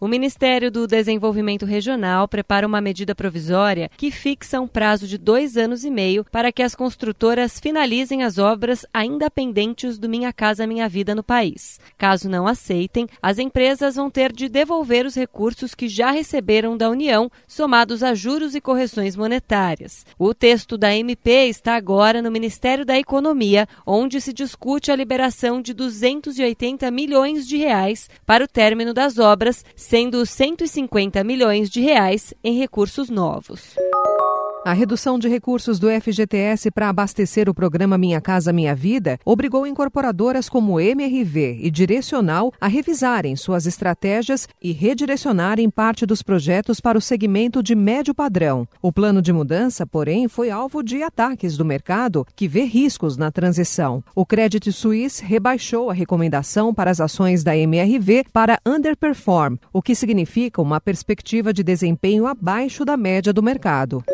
O Ministério do Desenvolvimento Regional prepara uma medida provisória que fixa um prazo de dois anos e meio para que as construtoras finalizem as obras ainda pendentes do Minha Casa Minha Vida no país. Caso não aceitem, as empresas vão ter de devolver os recursos que já receberam da União, somados a juros e correções monetárias. O texto da MP está agora no Ministério da Economia, onde se discute a liberação de 280 milhões de reais para o término das obras sendo 150 milhões de reais em recursos novos. A redução de recursos do FGTS para abastecer o programa Minha Casa Minha Vida obrigou incorporadoras como MRV e Direcional a revisarem suas estratégias e redirecionarem parte dos projetos para o segmento de médio padrão. O plano de mudança, porém, foi alvo de ataques do mercado, que vê riscos na transição. O Credit Suisse rebaixou a recomendação para as ações da MRV para underperform, o que significa uma perspectiva de desempenho abaixo da média do mercado.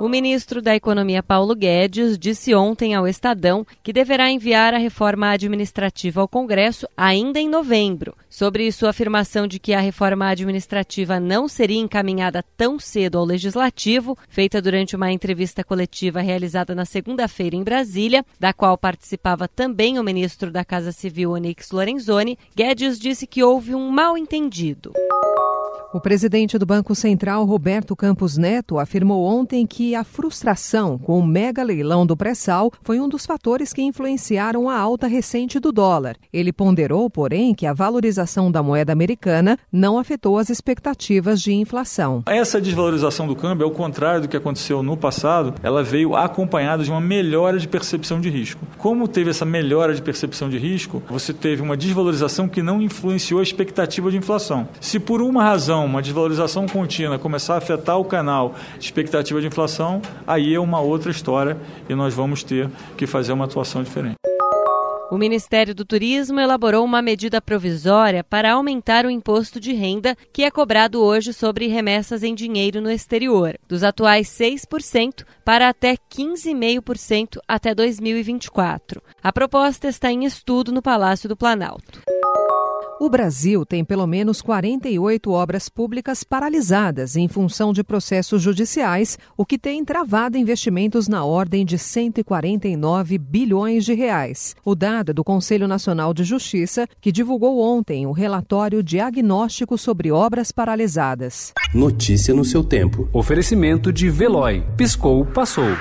O ministro da Economia Paulo Guedes disse ontem ao Estadão que deverá enviar a reforma administrativa ao Congresso ainda em novembro. Sobre sua afirmação de que a reforma administrativa não seria encaminhada tão cedo ao Legislativo, feita durante uma entrevista coletiva realizada na segunda-feira em Brasília, da qual participava também o ministro da Casa Civil Onyx Lorenzoni, Guedes disse que houve um mal-entendido. O presidente do Banco Central, Roberto Campos Neto, afirmou ontem que a frustração com o mega leilão do pré-sal foi um dos fatores que influenciaram a alta recente do dólar. Ele ponderou, porém, que a valorização da moeda americana não afetou as expectativas de inflação. Essa desvalorização do câmbio, ao contrário do que aconteceu no passado, ela veio acompanhada de uma melhora de percepção de risco. Como teve essa melhora de percepção de risco, você teve uma desvalorização que não influenciou a expectativa de inflação. Se por uma razão uma desvalorização contínua começar a afetar o canal de expectativa de inflação, aí é uma outra história e nós vamos ter que fazer uma atuação diferente. O Ministério do Turismo elaborou uma medida provisória para aumentar o imposto de renda que é cobrado hoje sobre remessas em dinheiro no exterior, dos atuais 6% para até 15,5% até 2024. A proposta está em estudo no Palácio do Planalto. O Brasil tem pelo menos 48 obras públicas paralisadas em função de processos judiciais, o que tem travado investimentos na ordem de 149 bilhões de reais. O dado é do Conselho Nacional de Justiça, que divulgou ontem o relatório diagnóstico sobre obras paralisadas. Notícia no seu tempo. Oferecimento de Veloy. Piscou, passou.